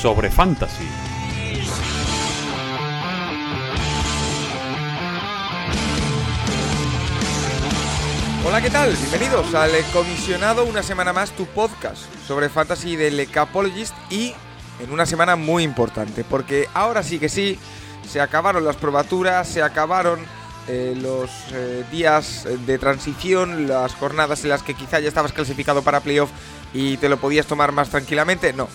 sobre fantasy. Hola, ¿qué tal? Bienvenidos al Comisionado, una semana más, tu podcast sobre fantasy del Capologist y en una semana muy importante, porque ahora sí que sí, se acabaron las probaturas, se acabaron eh, los eh, días de transición, las jornadas en las que quizá ya estabas clasificado para playoff y te lo podías tomar más tranquilamente, no.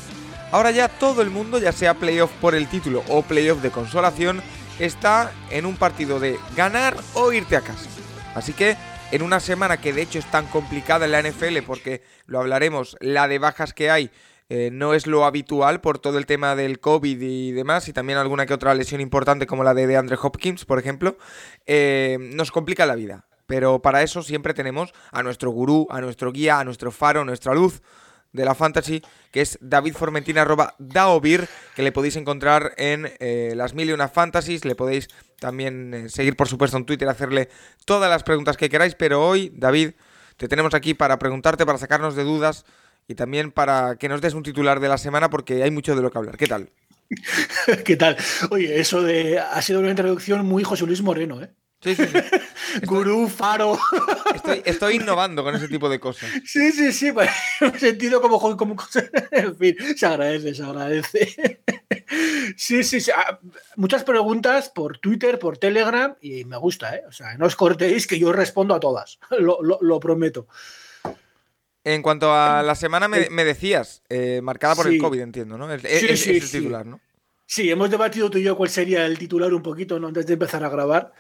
Ahora ya todo el mundo, ya sea playoff por el título o playoff de consolación, está en un partido de ganar o irte a casa. Así que en una semana que de hecho es tan complicada en la NFL porque lo hablaremos, la de bajas que hay eh, no es lo habitual por todo el tema del COVID y demás, y también alguna que otra lesión importante como la de DeAndre Hopkins, por ejemplo, eh, nos complica la vida. Pero para eso siempre tenemos a nuestro gurú, a nuestro guía, a nuestro faro, a nuestra luz de la fantasy, que es David Formentina, arroba Daovir, que le podéis encontrar en eh, las mil y una fantasies, le podéis también eh, seguir por supuesto en Twitter, hacerle todas las preguntas que queráis, pero hoy, David, te tenemos aquí para preguntarte, para sacarnos de dudas y también para que nos des un titular de la semana porque hay mucho de lo que hablar. ¿Qué tal? ¿Qué tal? Oye, eso de ha sido una introducción muy José Luis Moreno, ¿eh? Sí, sí, sí. Gurú, faro. Estoy, estoy innovando con ese tipo de cosas. Sí, sí, sí, pues, me he sentido como, como en fin, se agradece, se agradece. Sí, sí, sí. ah, Muchas preguntas por Twitter, por Telegram y me gusta, ¿eh? O sea, no os cortéis que yo respondo a todas, lo, lo- lo prometo. En cuanto a la semana, me, me decías, eh, marcada por el. COVID, entiendo, ¿no? Es, es- Sí, es sí, el sí. titular, ¿no? Sí, hemos debatido tú y yo cuál sería el titular un poquito ¿no? antes de empezar a grabar.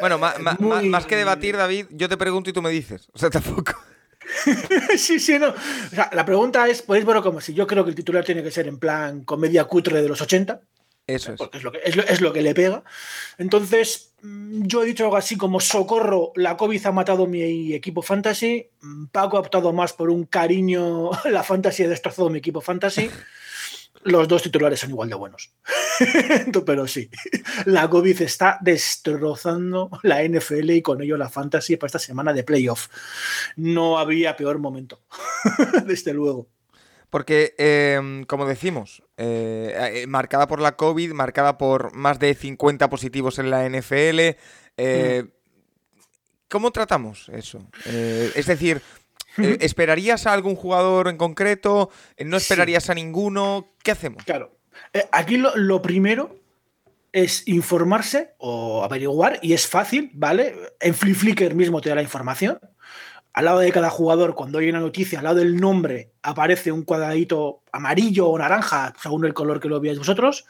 Bueno, ma- ma- muy- ma- más que debatir, David, yo te pregunto y tú me dices. O sea, tampoco. sí, sí, no. O sea, la pregunta es, podéis verlo como si yo creo que el titular tiene que ser en plan comedia cutre de los 80, Eso es. porque es lo que, es lo, es lo que le pega. Entonces, mm, yo he dicho algo así como socorro, la COVID ha matado mi equipo fantasy, mm, Paco ha optado más por un cariño, la fantasy ha destrozado mi equipo fantasy. Los dos titulares son igual de buenos. Pero sí, la COVID está destrozando la NFL y con ello la fantasy para esta semana de playoff. No había peor momento, desde luego. Porque, eh, como decimos, eh, eh, marcada por la COVID, marcada por más de 50 positivos en la NFL, eh, ¿cómo tratamos eso? Es decir, eh, ¿esperarías a algún jugador en concreto? Eh, ¿No Sí. esperarías a ninguno? ¿Qué hacemos? Claro. Eh, aquí lo, lo primero es informarse o averiguar, y es fácil, ¿vale? En Flip Flickr mismo te da la información. Al lado de cada jugador, cuando hay una noticia, al lado del nombre, aparece un cuadradito amarillo o naranja, según el color que lo veáis vosotros,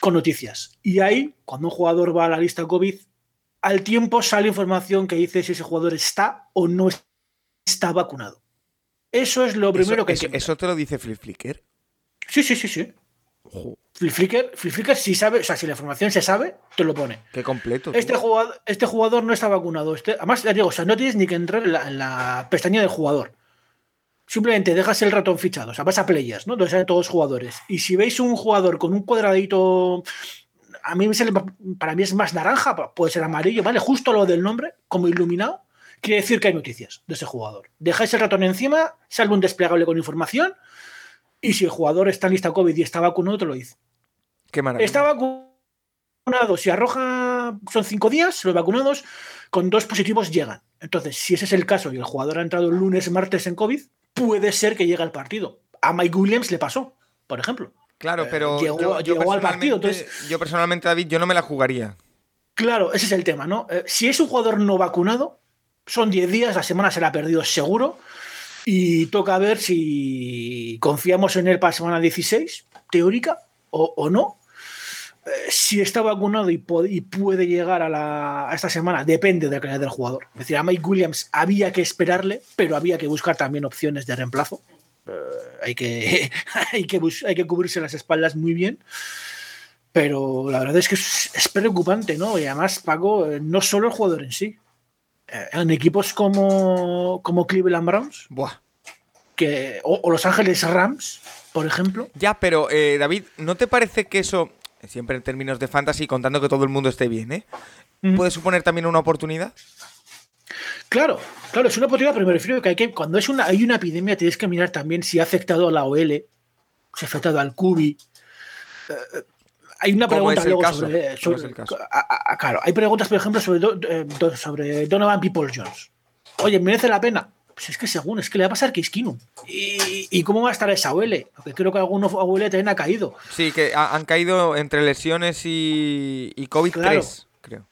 con noticias. Y ahí, cuando un jugador va a la lista COVID, al tiempo sale información que dice si ese jugador está o no está vacunado. Eso es lo primero eso, que hay eso- que mirar. eso te lo dice Flip Flicker. Sí, sí, sí, sí. Flip Flickr, Flip Flickr, si sabe, o sea, si la información se sabe, te lo pone. Qué completo. Este jugador, este jugador no está vacunado. Este, además, ya digo, o sea, no tienes ni que entrar en la, en la pestaña del jugador. Simplemente dejas el ratón fichado. O sea, vas a players, ¿no? Donde salen todos los jugadores. Y si veis un jugador con un cuadradito. A mí para mí es más naranja, puede ser amarillo, ¿vale? Justo lo del nombre, como iluminado, quiere decir que hay noticias de ese jugador. Dejáis el ratón encima, sale un desplegable con información, y si el jugador está en lista COVID y está vacunado, te lo dice. Qué maravilla. Está vacunado. Si arroja, son cinco días, los vacunados con dos positivos llegan. Entonces, si ese es el caso y el jugador ha entrado el lunes, martes en COVID, puede ser que llegue al partido. A Mike Williams le pasó, por ejemplo. Claro, Eh, pero llegó- yo, yo llegó al partido, personalmente- yo personalmente, David, yo no me la jugaría. Claro, ese es el tema, ¿no? Eh, si es un jugador no vacunado, son 10 días, la semana se la ha perdido seguro. Y toca ver si confiamos en él para semana 16, teórica, o, no. Eh, si está vacunado y, puede llegar a, la- esta semana, depende de la calidad del jugador. Es decir, a Mike Williams había que esperarle, pero había que buscar también opciones de reemplazo. Eh, hay, que, hay, que hay que cubrirse las espaldas muy bien. Pero la verdad es que es, preocupante, ¿no? Y además, Paco, eh, no solo el jugador en sí. En equipos como, como Cleveland Browns, Buah. Que, o, Los Ángeles Rams, por ejemplo. Ya, pero David, ¿no te parece que eso, siempre en términos de fantasy, contando que todo el mundo esté bien, ¿eh? ¿Puede suponer también una oportunidad? Claro, claro, es una oportunidad, pero me refiero a que, hay que cuando es una, hay una epidemia tienes que mirar también si ha afectado a la OL, si ha afectado al CUBI. Eh, hay una pregunta luego sobre, claro, hay preguntas, por ejemplo, sobre, eh, sobre Donovan People Jones. Oye, ¿merece la pena? Pues es que según, es que le va a pasar que ¿Y, ¿Y cómo va a estar esa OL? Porque creo que algunos OL también ha caído. Sí, que han caído entre lesiones y, y COVID-3, creo.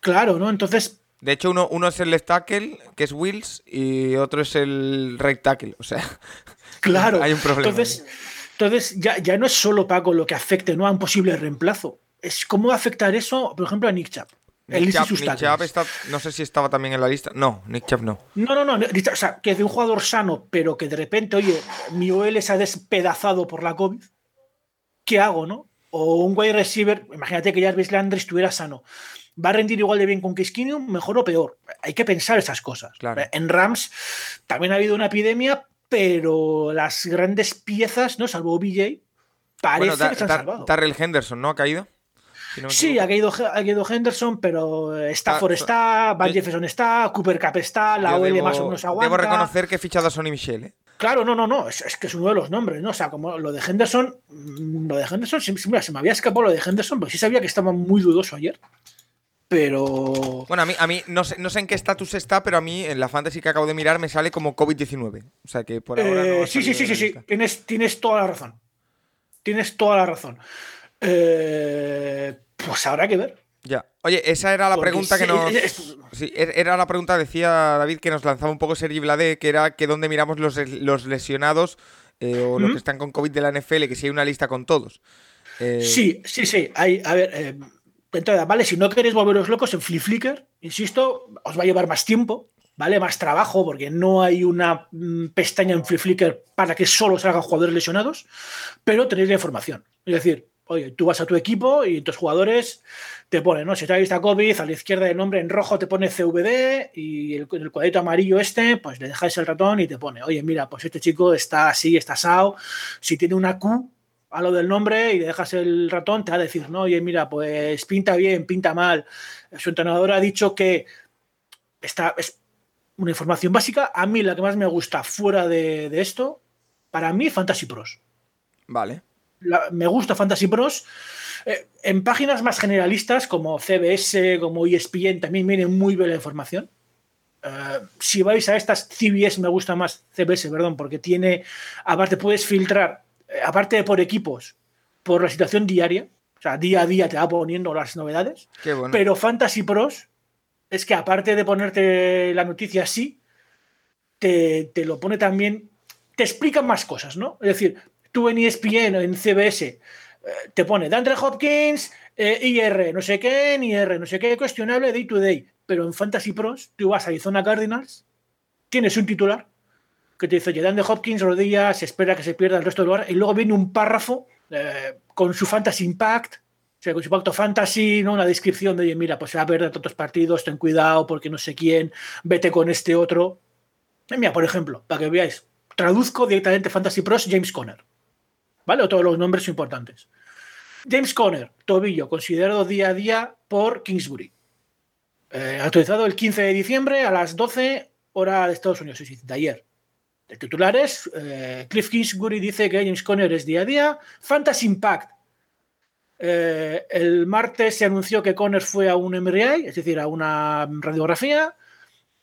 Claro, ¿no? Entonces, de hecho, uno, uno es el left tackle, que es Wills, y otro es el right tackle. O sea, claro. hay un problema. Entonces, entonces ya, ya no es solo Paco lo que afecte ¿no? a un posible reemplazo. Es cómo afectar eso, por ejemplo, a Nick Chubb. Nick, está, no sé si estaba también en la lista. No, Nick Chubb no. No, no, no. O sea, que de un jugador sano, pero que de repente, oye, mi OL se ha despedazado por la COVID. ¿Qué hago, no? O un wide receiver, imagínate que Jarvis Landry estuviera sano. ¿Va a rendir igual de bien con Case mejor o peor? Hay que pensar esas cosas. En Rams también ha habido una epidemia, pero las grandes piezas, ¿no? Salvo BJ, parece que se han salvado. Darrell Henderson, ¿no? ¿Ha caído? sí, ha caído, ha caído, Henderson, pero Stafford ah, está, Van Jefferson está, Cooper Cup está, la OL más o menos aguanta. Debo reconocer que he fichado a Sonny Michel, ¿eh? Claro, no, no, no, es, que es uno de los nombres, ¿no? O sea, como lo de Henderson, mm, lo de Henderson, mira, se me había escapado lo de Henderson, pero sí sabía que estaba muy dudoso ayer. Pero. Bueno, a mí, a mí no, sé, no sé en qué estatus está, pero a mí en la fantasy que acabo de mirar me sale como COVID-19. O sea que por ahora. Eh, sí, sí, sí, sí, sí. Tienes, tienes toda la razón. Tienes toda la razón. Eh, pues habrá que ver. Ya. Oye, esa era la pregunta que nos. Sí, er, era la pregunta, decía David, que nos lanzaba un poco Sergi Blade, que era que dónde miramos los, los lesionados eh, o los que están con COVID de la NFL, que si hay una lista con todos. Sí, sí, sí. Hay, a ver, entonces, ¿vale? Si no queréis volveros locos en Flip Flicker, insisto, os va a llevar más tiempo, ¿vale? Más trabajo, porque no hay una mm, pestaña en Flip Flicker para que solo salgan jugadores lesionados, pero tenéis la información. Es decir, oye, tú vas a tu equipo y tus jugadores te ponen, ¿no? Si ha visto COVID, a la izquierda del nombre en rojo te pone CVD y el, el, cuadrito amarillo este, pues le dejáis el ratón y te pone, oye, mira, pues este chico está así, está asado, si tiene una Q, a lo del nombre y dejas el ratón, te va a decir, no, oye, mira, pues pinta bien, pinta mal. Su entrenador ha dicho que esta es una información básica. A mí la que más me gusta fuera de, esto, para mí, Fantasy Pros. Vale. me gusta Fantasy Pros. Eh, en páginas más generalistas como CBS, como ESPN, también viene muy bien la información. Eh, si vais a estas CBS, me gusta más CBS, perdón, porque tiene, aparte puedes filtrar aparte de por equipos, por la situación diaria, o sea, día a día te va poniendo las novedades. Pero Fantasy Pros es que aparte de ponerte la noticia así, te, lo pone también, te explica más cosas, ¿no? Es decir, tú en ESPN o en CBS eh, te pone Dandre Hopkins, eh, IR, no sé qué, IR, no sé qué, cuestionable day to day. Pero en Fantasy Pros, tú vas a Arizona Cardinals, tienes un titular que te dice, oye, de Hopkins, rodillas, se espera que se pierda el resto del lugar, y luego viene un párrafo eh, con su Fantasy Impact, o sea, con su pacto fantasy, ¿no? Una descripción de, mira, pues se va a perder tantos partidos, ten cuidado porque no sé quién, vete con este otro. mira, por ejemplo, para que veáis, traduzco directamente Fantasy Pros James Conner. ¿Vale? O todos los nombres importantes. James Conner, tobillo, considerado día a día por Kingsbury. Eh, actualizado el 15 de diciembre a las 12 hora de Estados Unidos, es de ayer de titulares, eh, Cliff Kingsbury dice que James Conner es día a día. Fantasy Impact. Eh, el martes se anunció que Conner fue a un MRI, es decir, a una radiografía.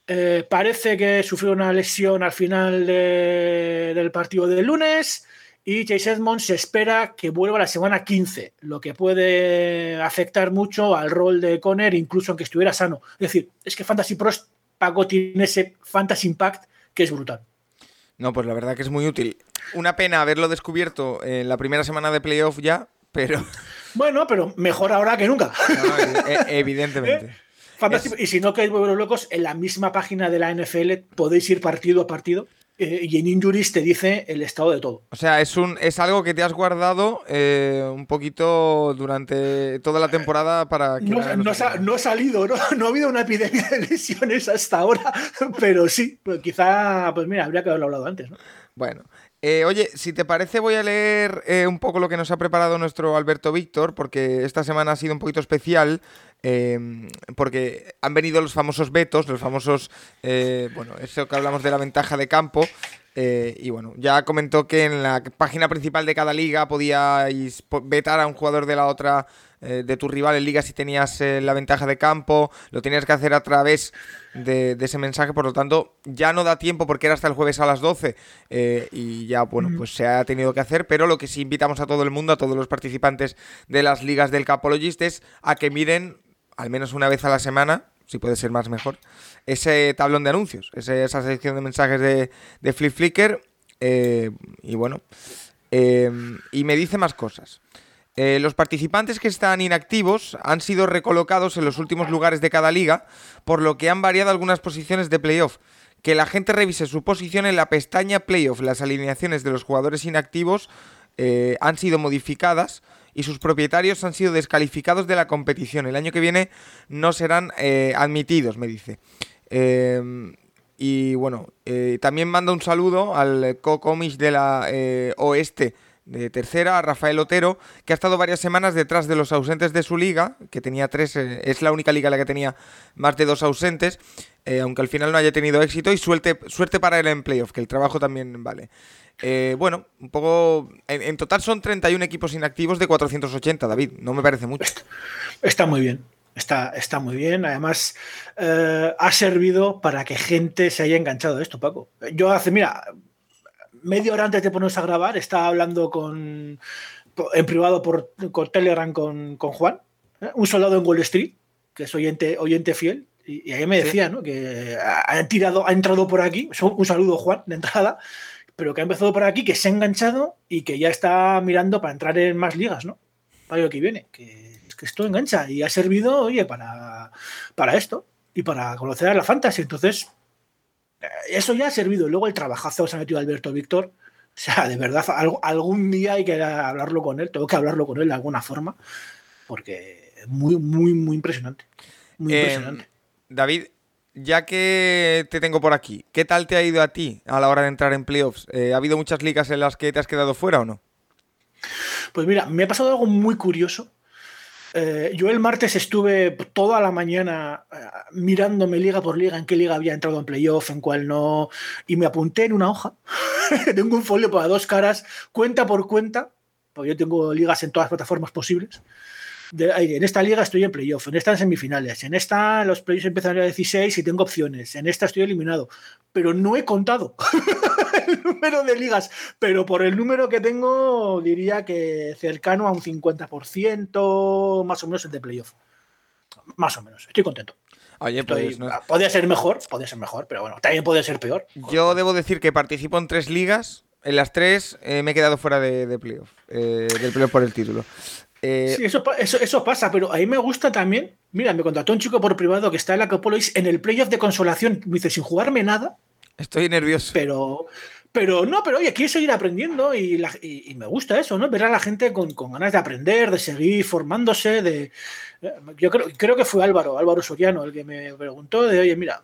Eh, parece que sufrió una lesión al final del partido del lunes y Chase Edmonds se espera que vuelva la semana 15, lo que puede afectar mucho al rol de Conner, incluso aunque estuviera sano. Es decir, es que Fantasy Pros Paco tiene ese Fantasy Impact que es brutal. No, pues la verdad que es muy útil. Una pena haberlo descubierto en la primera semana de playoff ya, pero. Bueno, pero mejor ahora que nunca. E, e, evidentemente. ¿Eh? Y si no queréis volveros locos, en la misma página de la NFL podéis ir partido a partido. Eh, y en Injuries te dice el estado de todo. O sea, es, un, es algo que te has guardado eh, un poquito durante toda la temporada para que... No, ha, salido, ¿no? no ha habido una epidemia de lesiones hasta ahora, pero sí, pues quizá, pues mira, habría que haberlo hablado antes, ¿no? Bueno, eh, oye, si te parece voy a leer eh, un poco lo que nos ha preparado nuestro Alberto Víctor, porque esta semana ha sido un poquito especial, em, porque han venido los famosos vetos, los famosos, eh, bueno, eso que hablamos de la ventaja de campo, y bueno, ya comentó que en la página principal de cada liga podíais vetar a un jugador de la otra eh, de tu rival en liga si tenías eh, la ventaja de campo, lo tenías que hacer a través de, ese mensaje, por lo tanto ya no da tiempo porque era hasta el jueves a las 12 eh, y ya, bueno, pues se ha tenido que hacer, pero lo que sí invitamos a todo el mundo, a todos los participantes de las ligas del Capologist es a que miren al menos una vez a la semana, si puede ser más mejor, ese tablón de anuncios, esa sección de mensajes de, de Flip Flicker y bueno, y me dice más cosas. Eh, los participantes que están inactivos han sido recolocados en los últimos lugares de cada liga, por lo que han variado algunas posiciones de playoff. Que la gente revise su posición en la pestaña playoff. Las alineaciones de los jugadores inactivos eh, han sido modificadas y sus propietarios han sido descalificados de la competición. El año que viene no serán eh, admitidos, me dice. Em, y bueno, también manda un saludo al co-comish de la Oeste de tercera, Rafael Otero, que ha estado varias semanas detrás de los ausentes de su liga, que tenía tres, eh, es la única liga en la que tenía más de dos ausentes, eh, aunque al final no haya tenido éxito, y suerte, suerte para él en playoff, que el trabajo también vale. Eh, bueno, un poco. En, total son 31 equipos inactivos de 480, David. No me parece mucho. Está muy bien. Está, está muy bien. Además, ha servido para que gente se haya enganchado de esto, Paco. Yo hace, mira, media hora antes de ponernos a grabar, estaba hablando con, en privado por, Telegram con, Juan, ¿eh? un soldado en Wall Street, que es oyente, oyente fiel, y, ahí me decía que ha, tirado, ha entrado por aquí, un saludo Juan de entrada, pero que ha empezado por aquí, que se ha enganchado y que ya está mirando para entrar en más ligas, ¿no? Para lo que viene, que, que esto engancha y ha servido, oye, para, para esto y para conocer a la fantasy. Entonces, eso ya ha servido. Luego el trabajazo que se ha metido Alberto Víctor. O sea, de verdad, algún día hay que hablarlo con él, tengo que hablarlo con él de alguna forma, porque es muy, muy, muy impresionante. Muy em, impresionante. David, ya que te tengo por aquí, ¿qué tal te ha ido a ti a la hora de entrar en playoffs? Eh, ¿Ha habido muchas ligas en las que te has quedado fuera o no? Pues mira, me ha pasado algo muy curioso eh, yo el martes estuve toda la mañana eh, mirándome liga por liga en qué liga había entrado en playoff, en cuál no, y me apunté en una hoja. tengo un folio para dos caras, cuenta por cuenta, porque yo tengo ligas en todas las plataformas posibles en esta liga estoy en playoff, en esta en semifinales, en esta los playoffs empiezan a 16 y tengo opciones, en esta estoy eliminado, pero no he contado el número de ligas, pero por el número que tengo diría que cercano a un 50% más o menos el de playoff. Más o menos, estoy contento. Oye, pues Podría ser mejor, podría ser mejor, pero bueno, también puede ser peor. Yo debo decir que participo en tres ligas. En las tres eh, me he quedado fuera de, playoff, eh, del playoff por el título. Eh, sí, eso, eso, pasa, pero a mí me gusta también. Mira, me contactó un chico por privado que está en la Capolois en el playoff de consolación. Me dice, sin jugarme nada. Estoy nervioso. Pero, pero no, pero oye, quiero seguir aprendiendo y, me gusta eso, ¿no? Ver a la gente con, ganas de aprender, de seguir formándose. de eh, Yo creo, creo que fue Álvaro, Álvaro Soriano, el que me preguntó de, oye, mira,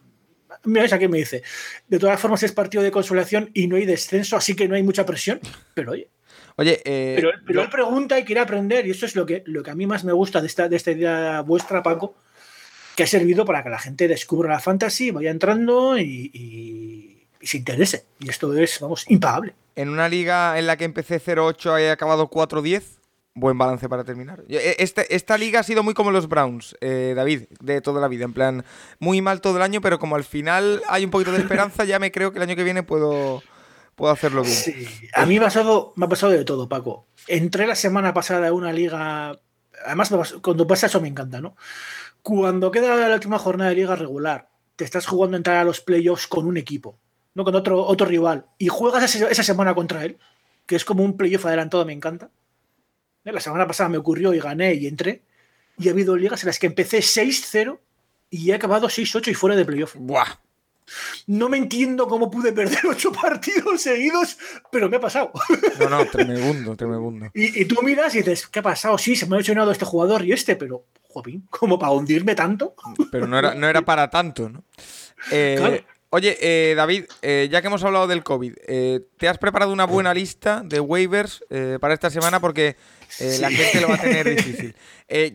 mira, esa que me dice, de todas formas es partido de consolación y no hay descenso, así que no hay mucha presión, pero oye, Oye, eh, pero, él pregunta y quiere aprender, y eso es lo que, lo que a mí más me gusta de esta, de esta idea vuestra, Paco, que ha servido para que la gente descubra la fantasy, vaya entrando y, se interese. Y esto es, vamos, impagable. En una liga en la que empecé 0-8 y he acabado 4-10, buen balance para terminar. Eh, este, esta liga ha sido muy como los Browns, eh, David, de toda la vida. En plan, muy mal todo el año, pero como al final hay un poquito de esperanza, ya me creo que el año que viene puedo puedo hacerlo bien. Sí, a mí me ha, pasado, me ha pasado de todo, Paco. Entré la semana pasada en una liga. Además, cuando pasa eso me encanta, ¿no? Cuando queda la última jornada de liga regular, te estás jugando a entrar a los playoffs con un equipo, no con otro, otro rival, y juegas esa semana contra él, que es como un playoff adelantado, me encanta. ¿Eh? La semana pasada me ocurrió y gané y entré. Y ha habido ligas en las que empecé 6-0 y he acabado 6-8 y fuera de playoff. ¡Buah! No me entiendo cómo pude perder ocho partidos seguidos, pero me ha pasado. No, no, tremendo, tremendo. Y, y, tú miras y dices, ¿qué ha pasado? Sí, se me ha lesionado este jugador y este, pero, joder, ¿cómo para hundirme tanto? Pero no era, no era para tanto, ¿no? Eh, claro. Oye, eh, David, eh, ya que hemos hablado del COVID, eh, ¿te has preparado una buena lista de waivers para esta semana? Porque la gente lo va a tener difícil.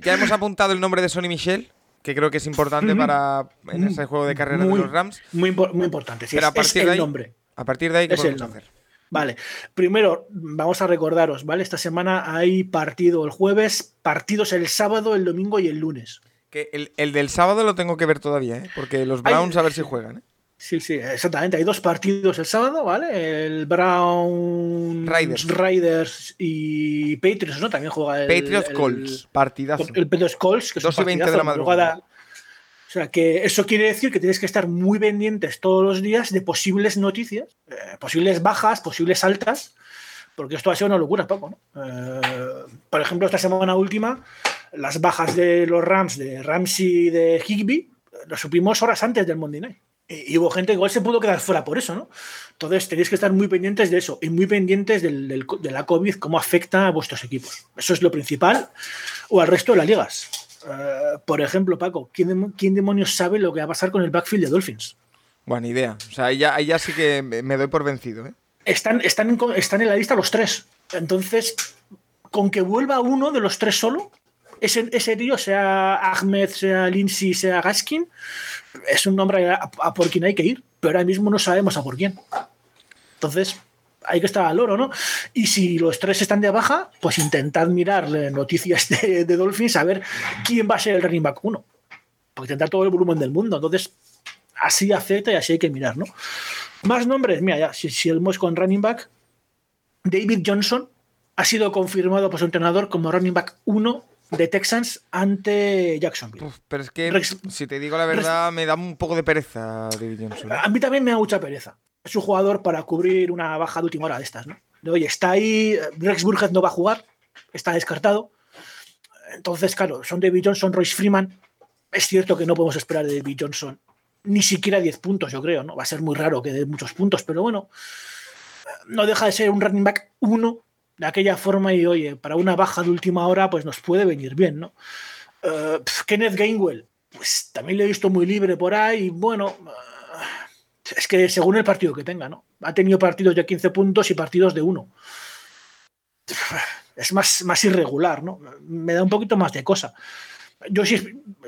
Ya hemos apuntado el nombre de Sonny Michel, que creo que es importante para en ese juego de carreras muy, de los Rams. Muy, muy importante. Sí, Pero es, a partir es de ahí, nombre. A partir de ahí, ¿qué Es podemos el nombre. hacer? Vale, primero vamos a recordaros, ¿vale? Esta semana hay partido el jueves, partidos el sábado, el domingo y el lunes. Que el, el del sábado lo tengo que ver todavía, ¿eh? Porque los Browns a ver si juegan, ¿eh? Sí, sí, exactamente. Hay dos partidos el sábado, ¿vale? El Brown Raiders. Raiders y Patriots, ¿no? También juega el. Patriots el- Colts, partidazo. El Patriots Colts, que es 2 un y 20 de la madrugada. O sea, que eso quiere decir que tienes que estar muy pendientes todos los días de posibles noticias, eh, posibles bajas, posibles altas, porque esto va a ser una locura, Paco, ¿no? Eh, por ejemplo, esta semana última, las bajas de los Rams, de Ramsey y de Higby, lo supimos horas antes del Monday Night. Y, hubo gente que igual se pudo quedar fuera por eso, ¿no? Entonces tenéis que estar muy pendientes de eso y muy pendientes del- de la COVID, cómo afecta a vuestros equipos. Eso es lo principal, o al resto de las ligas. Eh, por ejemplo, Paco, ¿quién, quién demonios sabe lo que va a pasar con el backfield de Dolphins? Buena idea. O sea, ahí ya, ahí ya sí que me doy por vencido, ¿eh? Están, están, en, están en la lista los tres. Entonces, con que vuelva uno de los tres solo, ese, ese tío, sea Ahmed, sea Lindsay, sea Gaskin, es un nombre a, por quien hay que ir, pero ahora mismo no sabemos a por quién. Entonces, hay que estar al oro, ¿no? Y si los tres están de baja, pues intentad mirar eh, noticias de, de Dolphins a ver quién va a ser el running back uno. Porque tendrá todo el volumen del mundo. Entonces, así acepta y así hay que mirar, ¿no? Más nombres, mira, si, si hemos con running back, David Johnson ha sido confirmado por su entrenador como running back 1 de Texans ante Jacksonville. Uf, pero es que, Rex- si te digo la verdad, me da un poco de pereza David Johnson. ¿eh? A mí también me da mucha pereza. Es un jugador para cubrir una baja de última hora de estas, ¿no? De, oye, está ahí, Rex Burkhead no va a jugar, está descartado. Entonces, claro, son David Johnson, Royce Freeman. Es cierto que no podemos esperar de David Johnson ni siquiera 10 puntos, yo creo, ¿no? Va a ser muy raro que dé muchos puntos, pero bueno, no deja de ser un running back 1 de aquella forma y, oye, para una baja de última hora, pues nos puede venir bien, ¿no? Eh, Kenneth Gainwell, pues también lo he visto muy libre por ahí, bueno, eh, es que según el partido que tenga, ¿no? Ha tenido partidos de 15 puntos y partidos de 1. Es más, más irregular, ¿no? Me da un poquito más de cosa. Yo sí,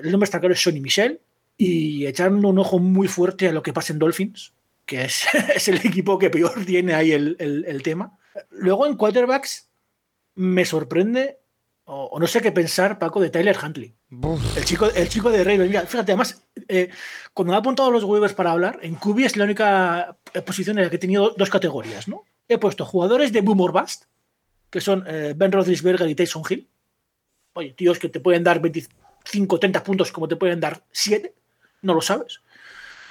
el nombre está claro es Sonny Michel y echando un ojo muy fuerte a lo que pasa en Dolphins, que es, es el equipo que peor tiene ahí el- el tema. Luego en quarterbacks me sorprende, o, o no sé qué pensar, Paco, de Tyler Huntley. El chico, el chico de Ravens, mira, fíjate, además, eh, cuando me he apuntado los waivers para hablar, en QB es la única eh, posición en la que he tenido dos categorías, ¿no? He puesto jugadores de boom or bust, que son eh, Ben Roethlisberger y Tyson Hill. Oye, tíos que te pueden dar 25, 30 puntos como te pueden dar 7, no lo sabes.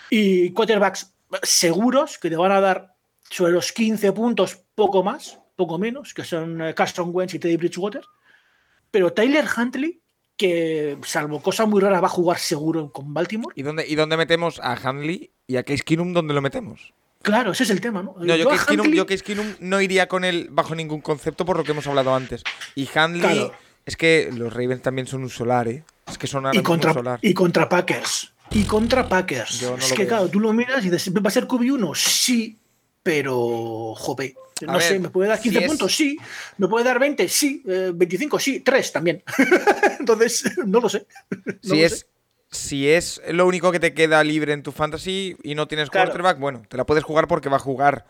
Y quarterbacks seguros que te van a dar sobre los 15 puntos, poco más, poco menos, que son eh, Carson Wentz y Teddy Bridgewater. Pero Tyler Huntley, que salvo cosa muy rara va a jugar seguro con Baltimore. ¿Y dónde, ¿Y dónde metemos a Handley y a Case Keenum? ¿Dónde lo metemos? Claro, ese es el tema, ¿no? No, yo, a Case Keenum, Huntley- yo Case Keenum no iría con él bajo ningún concepto por lo que hemos hablado antes. Y Claro. es que los Ravens también son un solar, ¿eh? Es que son ahora y un contra, solar. y contra Packers. Y contra Packers. No es que, veo. claro, tú lo miras y dices, ¿va a ser QB1? Sí, pero, jope. A No ver, sé, ¿me puede dar si 15 es- puntos? Sí. ¿Me puede dar 20? Sí. Eh, 25? Sí. 3 también. Entonces, no lo sé. No si, lo es, sé. si es lo único que te queda libre en tu fantasy y no tienes Claro. quarterback, bueno, te la puedes jugar porque va a jugar.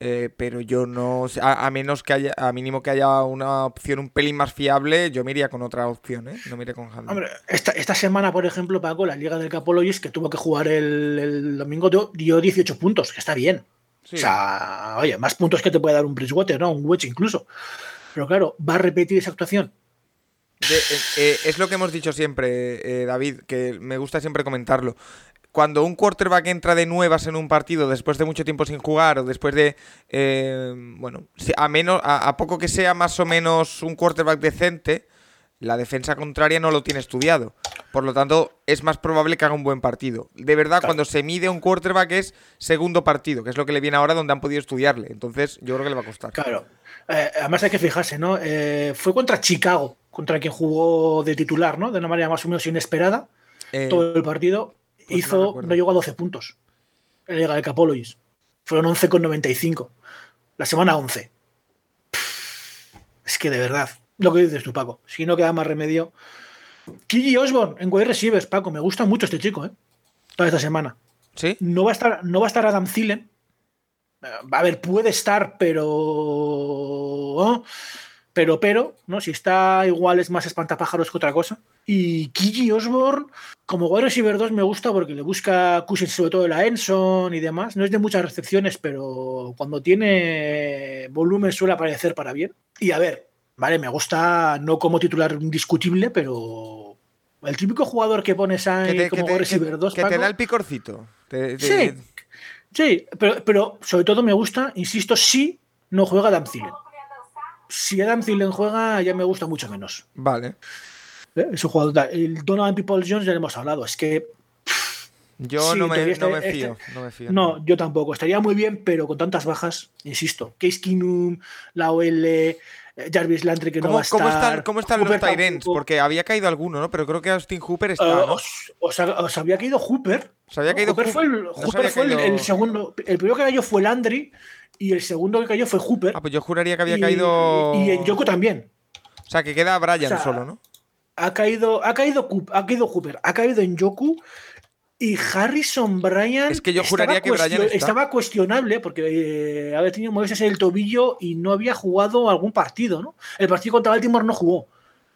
eh, pero yo no sé, a, a menos que haya, a mínimo que haya una opción un pelín más fiable, yo me iría con otra opción, ¿eh? No me iría con Handley. Hombre, esta, esta semana, por ejemplo, Paco, la Liga del Capologis, que tuvo que jugar el, el domingo, dio 18 puntos, que está bien. Sí. O sea, oye, más puntos que te puede dar un Bridgewater, ¿no? Un Wedge incluso. Pero claro, va a repetir esa actuación. De- eh, eh, es lo que hemos dicho siempre, eh, David, que me gusta siempre comentarlo. Cuando un quarterback entra de nuevas en un partido después de mucho tiempo sin jugar o después de, bueno, a, menos, a, a poco que sea más o menos un quarterback decente, la defensa contraria no lo tiene estudiado. Por lo tanto, es más probable que haga un buen partido. De verdad, Claro. cuando se mide un quarterback es segundo partido, que es lo que le viene ahora donde han podido estudiarle. Entonces, yo creo que le va a costar. Claro. Eh, además hay que fijarse, ¿no? Eh, fue contra Chicago, contra quien jugó de titular, ¿no? De una manera más o menos inesperada. Eh, Todo el partido pues no hizo, no, llegó a 12 puntos. En la Liga de Capologies. Fueron 11,95. La semana 11. Pff, Es que de verdad, lo que dices tú, Paco. Si no queda más remedio. Kiki Osborne en wide receivers, Paco. Me gusta mucho este chico, ¿eh? Para esta semana. ¿Sí? No va a estar, no va a estar Adam Thielen. Eh, A ver, puede estar, pero. Pero, pero, ¿no? Si está igual es más espantapájaros que otra cosa. Y Kiki Osborne, como wide receiver 2, me gusta porque le busca Cousins sobre todo de la Enson y demás. No es de muchas recepciones, pero cuando tiene volumen suele aparecer para bien. Y a ver, vale, me gusta no como titular indiscutible, pero el típico jugador que pones Que ahí te, como que te- wide receiver que- 2, que te da el picorcito. Te- Sí, sí, pero, pero sobre todo me gusta, insisto, si no juega Adam Thielen. Si Adam Thielen juega, ya me gusta mucho menos. Vale. ¿eh? Es un jugador. El Donovan People Jones ya lo hemos hablado. Es que Yo Sí, no, me, teoría no me este- fío. este- no me fío. no, yo tampoco. Estaría muy bien, pero con tantas bajas, insisto. Case Keenum, la OL, Jarvis Landry que no ¿Cómo, va a cómo estar. están, cómo están los tampoco. Porque había caído alguno, ¿no? Pero creo que Austin Hooper Eh, está, ¿no? os, os ha- os había caído Hooper. Se había caído Hooper Hoop- fue, el, no se Hooper fue el- caído- el segundo. El primero que cayó fue Landry y el segundo que cayó fue Hooper. Ah, pues yo juraría que había y, caído. y en Yoko también. O sea, que queda Brian O sea, solo, ¿no? Ha caído, ha caído, ha caído Hooper, ha caído en Yoku y Harrison Bryan. Es que yo estaba juraría que Bryan cuestio- está. estaba cuestionable porque eh, había tenido molestias en el tobillo y no había jugado algún partido, ¿no? El partido contra Baltimore no jugó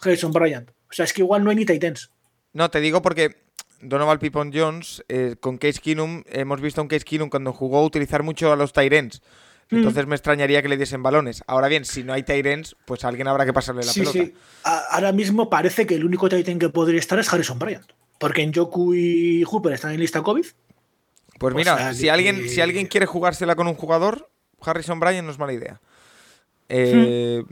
Harrison Bryan. O sea, es que igual no hay ni Titans. No, te digo porque Donovan Pipon Jones, eh, con Case Keenum, hemos visto a un Case Keenum cuando jugó utilizar mucho a los Tyrants. Mm. Entonces me extrañaría que le diesen balones. Ahora bien, si no hay Tyrants, pues a alguien habrá que pasarle la Sí, pelota. sí. Ahora mismo parece que el único Titan que podría estar es Harrison Bryan. Porque en Yoku y Hooper están en lista COVID. Pues O mira, sea, si, que- alguien, si alguien quiere jugársela con un jugador, Harrison Bryan no es mala idea. Eh,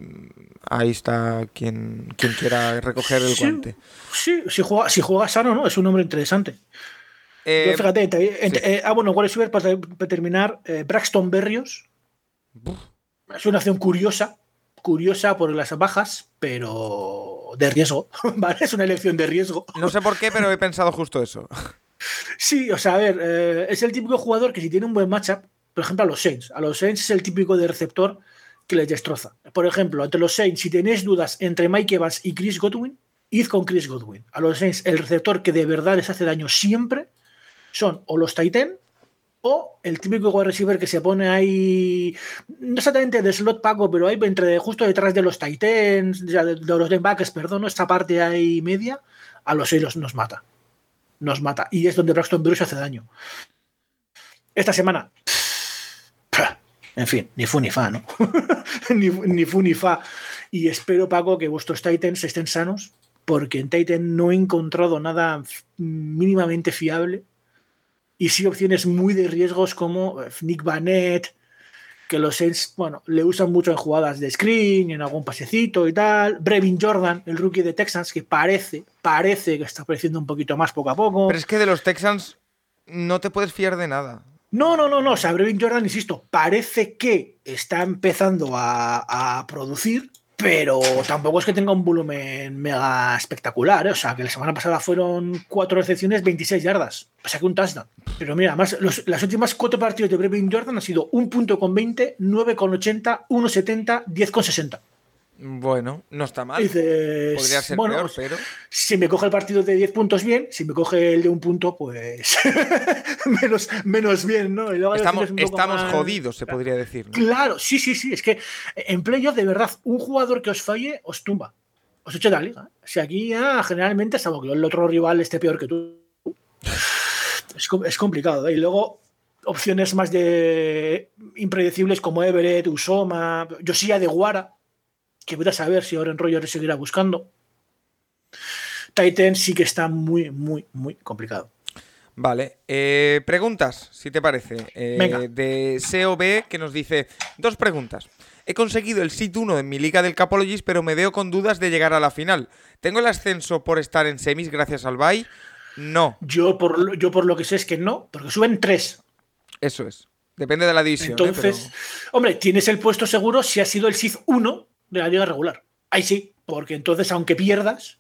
Ahí está quien, quien quiera recoger el Sí. guante. Sí, si juega, si juega sano, ¿no? Es un nombre interesante. Eh, Yo, fíjate, te- ent- sí. eh, ah, bueno, Receiver, para, para terminar, Braxton Berrios. Es una acción curiosa, curiosa por las bajas, pero de riesgo, ¿vale? Es una elección de riesgo. no sé por qué, pero he pensado justo eso. Sí, o sea, a ver, eh, es el típico jugador que si tiene un buen matchup, por ejemplo, a los Saints, a los Saints es el típico de receptor que les destroza. Por ejemplo, entre los Saints, si tenéis dudas entre Mike Evans y Chris Godwin, id con Chris Godwin. A los Saints, el receptor que de verdad les hace daño siempre son o los Titan o el típico wide receiver que se pone ahí, no exactamente de slot Paco, pero ahí entre, justo detrás de los Titans, de, de los linebackers, perdón, esta parte ahí media, a los Saints nos mata. Nos mata. Y es donde Braxton Berrios hace daño. Esta semana, en fin, ni fu ni fa, ¿no? ni, ni ni fa. Y espero, Paco, que vuestros Titans estén sanos, porque en Titan no he encontrado nada mínimamente fiable. Y sí opciones muy de riesgos como eh, Nick Vanette, que los Saints, bueno, le usan mucho en jugadas de screen, en algún pasecito y tal. Brevin Jordan, el rookie de Texans, que parece, parece que está apareciendo un poquito más poco a poco. Pero es que de los Texans no te puedes fiar de nada. No, no, no, no. O sea, Brevin Jordan, insisto, parece que está empezando a, a producir, pero tampoco es que tenga un volumen mega espectacular. ¿eh? O sea, que la semana pasada fueron cuatro recepciones, 26 yardas. O sea, que un touchdown. Pero mira, además, los, las últimas cuatro partidos de Brevin Jordan han sido un punto con 20, 9 con 80, 1,70, 10 con 60. Bueno, no está mal. Dices, Podría ser bueno, peor, pero. si me coge el partido de 10 puntos bien, si me coge el de un punto, pues menos, menos bien, ¿no? Estamos, más- jodidos, se podría decir. ¿no? Claro, sí, sí, sí. Es que en playoff, de verdad, un jugador que os falle os tumba. Os echa de la liga. Si aquí ya generalmente, salvo que el otro rival esté peor que tú, es, com- es complicado. ¿eh? Y luego opciones más de impredecibles como Everett, Usoma, Josiah de Guara, que voy a saber si ahora en Rogers seguirá buscando. Titan sí que está muy, muy, muy complicado. Vale, eh, preguntas, si te parece. Eh, Venga. De COB que nos dice dos preguntas. He conseguido el sit 1 en mi liga del Capologist, pero me veo con dudas de llegar a la final. ¿Tengo el ascenso por estar en semis gracias al bye? No. Yo por, lo- yo por lo que sé es que no, porque suben tres. Eso es. Depende de la división. ¿eh? Entonces, hombre, tienes el puesto seguro si has sido el SID 1 de la liga regular. Ahí sí, porque entonces, aunque pierdas.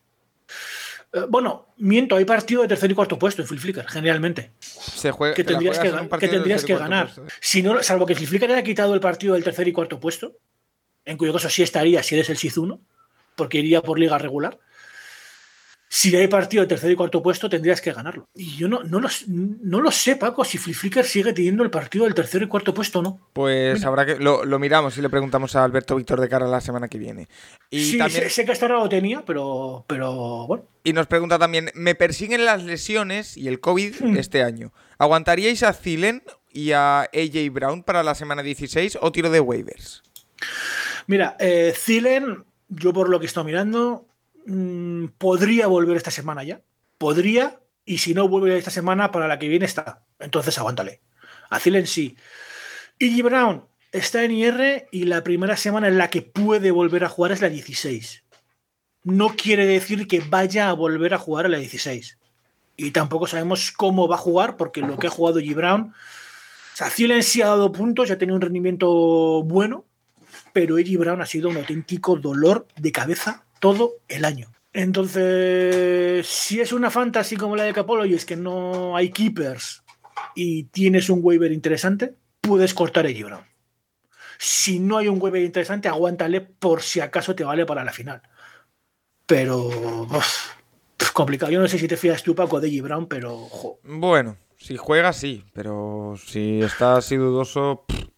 eh, bueno, miento, hay partido de tercer y cuarto puesto en Flip Flicker, generalmente. se juega, Que tendrías que, que, tendrías que ganar. puesto, ¿eh? Si no, salvo que Flip Flicker haya quitado el partido del tercer y cuarto puesto, en cuyo caso sí estaría si eres el 1, porque iría por liga regular. Si hay partido de tercer y cuarto puesto, tendrías que ganarlo. Y yo no, no, lo, no lo sé, Paco, si Flip Flicker sigue teniendo el partido del tercer y cuarto puesto o no. Pues habrá que. Lo, lo miramos y le preguntamos a Alberto Víctor de cara a la semana que viene. Y sí, también. sé, sé que hasta ahora lo tenía, pero, pero bueno. Y nos pregunta también, me persiguen las lesiones y el COVID Hmm. este año. ¿Aguantaríais a Zilen y a AJ Brown para la semana 16 o tiro de waivers? Mira, eh, Zilen, yo por lo que estado mirando, mm, podría volver esta semana ya. Podría, y si no vuelve esta semana, para la que viene está. Entonces aguántale. A Zilen sí. Y Brown está en IR y la primera semana en la que puede volver a jugar es la 16. No quiere decir que vaya a volver a jugar a la 16. Y tampoco sabemos cómo va a jugar, porque lo que ha jugado G. Brown. O sea, sí ha dado puntos, ya tenido un rendimiento bueno, pero Eddie Brown ha sido un auténtico dolor de cabeza todo el año. Entonces, si es una fantasy como la de Capolo y es que no hay keepers y tienes un waiver interesante, puedes cortar a Eddie Brown. Si no hay un waiver interesante, aguántale por si acaso te vale para la final. Pero uf, complicado. Yo no sé si te fías tú, Paco, de Eddie Brown, pero jo, Bueno, si juega sí, pero si está así dudoso. pff,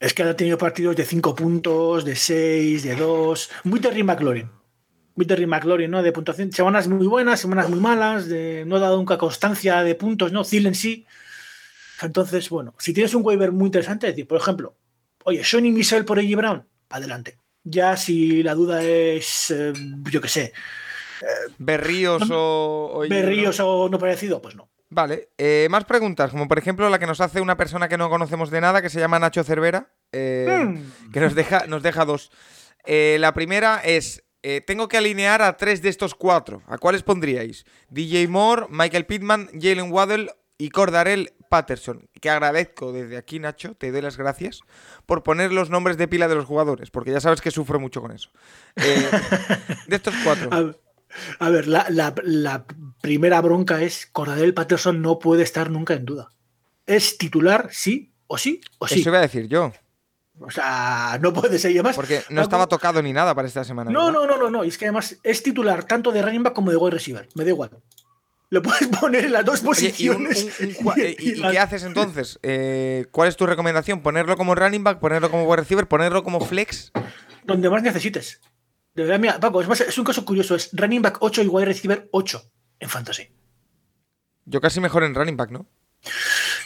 es que ha tenido partidos de 5 puntos, de 6, de 2. Muy Terry McLaurin. Terry McLaurin, ¿no? De puntuación. Semanas muy buenas, semanas muy malas. De, no ha dado nunca constancia de puntos, ¿no? Thielen sí. Entonces, bueno, si tienes un waiver muy interesante, es decir, por ejemplo, oye, Sonny Michel por Eddie Brown, adelante. Ya si la duda es, eh, yo qué sé, Berríos o. o AJ Berríos o no parecido, pues no. Vale, eh, más preguntas, como por ejemplo la que nos hace una persona que no conocemos de nada, que se llama Nacho Cervera, eh, Mm. que nos deja, nos deja dos. Eh, la primera es, eh, tengo que alinear a tres de estos cuatro. ¿A cuáles pondríais? DJ Moore, Michael Pittman, Jalen Waddell y Cordarel Patterson. Que agradezco desde aquí, Nacho, te doy las gracias por poner los nombres de pila de los jugadores, porque ya sabes que sufro mucho con eso. Eh, de estos cuatro. A, a ver, la, la- la primera bronca es Cordell Patterson no puede estar nunca en duda. Es titular, sí o sí o sí. Eso iba a decir yo, O sea, no puede ser. Y además, porque no estaba tocado ni nada para esta semana. No, no, no, no, no. Es que además es titular tanto de running back como de wide receiver. Me da igual. Lo puedes poner en las dos Oye, ¿y, un- posiciones. un- un cua- eh, y- qué haces entonces? Eh, ¿Cuál es tu recomendación? ¿Ponerlo como running back? ¿Ponerlo como wide receiver? ¿Ponerlo como flex? Donde más necesites. De verdad, mira, Paco, es, más- es un caso curioso. Es running back 8 y wide receiver 8 en fantasy. Yo casi mejor en running back, ¿no?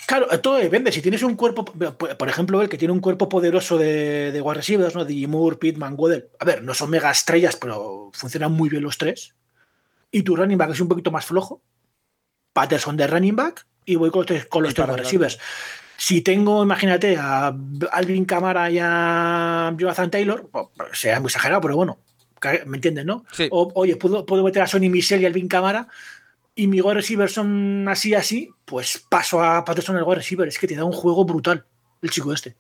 Claro, todo depende. Si tienes un cuerpo, por ejemplo, el que tiene un cuerpo poderoso de, de wide receivers, ¿no? Moore, Pittman, Waddell. A ver, no son mega estrellas, pero funcionan muy bien los tres. Y tu running back es un poquito más flojo. Patterson de running back y voy con, los- con los tres wide receivers. Si tengo, imagínate, a Alvin Kamara y a Jonathan Taylor, pues, sea muy exagerado, pero bueno, ¿me entiendes, no? Sí. O, oye, puedo, puedo meter a Sonny Michel y Alvin Kamara y mi wide receiver son así, así, pues paso a Patterson el wide receiver. Es que te da un juego brutal el chico este.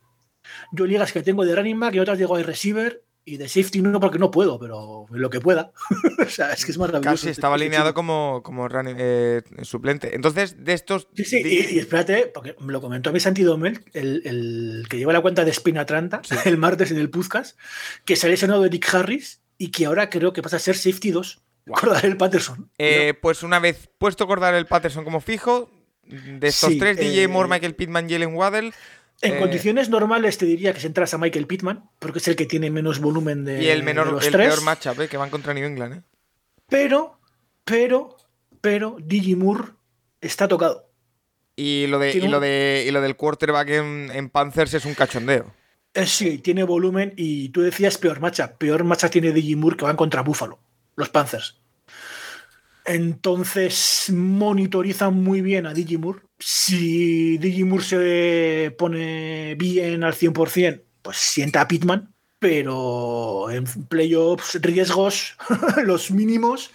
Yo ligas que tengo de running back y otras de wide receiver y de safety no porque no puedo, pero lo que pueda. o sea, es que es maravilloso. Casi este- estaba este alineado chico. como, como running- eh, suplente. Entonces, de estos. Sí, sí, y, y espérate, porque me lo comentó a mi Santi Domel, el, el que lleva la cuenta de Spin Atlanta, el martes en el podcast, que se ha lesionado Eric Harris y que ahora creo que pasa a ser safety 2. Acordar el Patterson. eh, pues una vez puesto acordar el Patterson como fijo, de estos Sí, tres, DJ eh, Moore, Michael Pittman, Jalen Waddell. En eh, condiciones normales te diría que se entras a Michael Pittman, porque es el que tiene menos volumen de, y el de menor, los el tres. peor matchup, eh, que van contra New England, ¿eh? Pero, pero, pero, DJ Moore está tocado. Y lo, de, y lo, de, y lo del quarterback en, en Panthers es un cachondeo. Eh, sí, tiene volumen y tú decías peor matchup. Peor matchup tiene DJ Moore que van contra Buffalo, los Panthers. Entonces monitorizan muy bien a Digimur. Si Digimur se pone bien al 100%, pues sienta a Pitman. pero en playoffs riesgos los mínimos